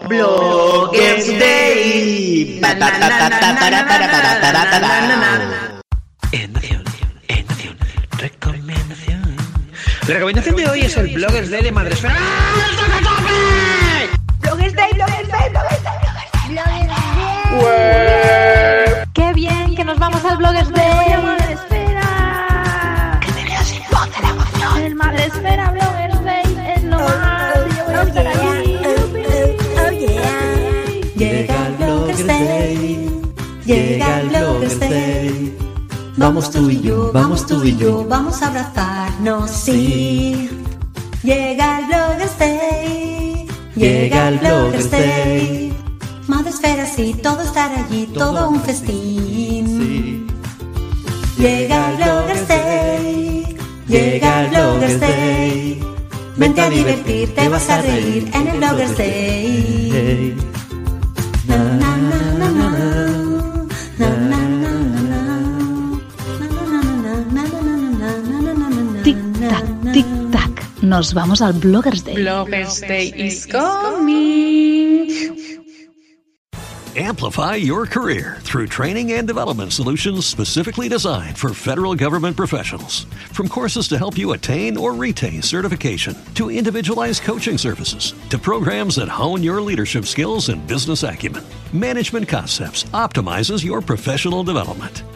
Bloggers Day. Recomendación. La recomendación de hoy es el Bloggers Day de Madresfera. Bloggers Day, Bloggers Day, Bloggers Day, Bloggers Day. Bloggers Day. Qué bien que nos vamos al Bloggers Day. Llega el Bloggers Day. Vamos tú y yo, vamos tú y yo, vamos a abrazarnos, sí. Llega el Bloggers Day. Llega el Bloggers Day. Madresfera, sí, todo estar allí, todo un festín. Llega el Bloggers Day. Llega el Bloggers Day. Vente a divertir, te vas a reír en el Bloggers tac, na, tic na. tac. Nos vamos al Bloggers Day. Bloggers Day is coming. Amplify your career through training and development solutions specifically designed for federal government professionals. From courses to help you attain or retain certification, to individualized coaching services, to programs that hone your leadership skills and business acumen, Management Concepts optimizes your professional development.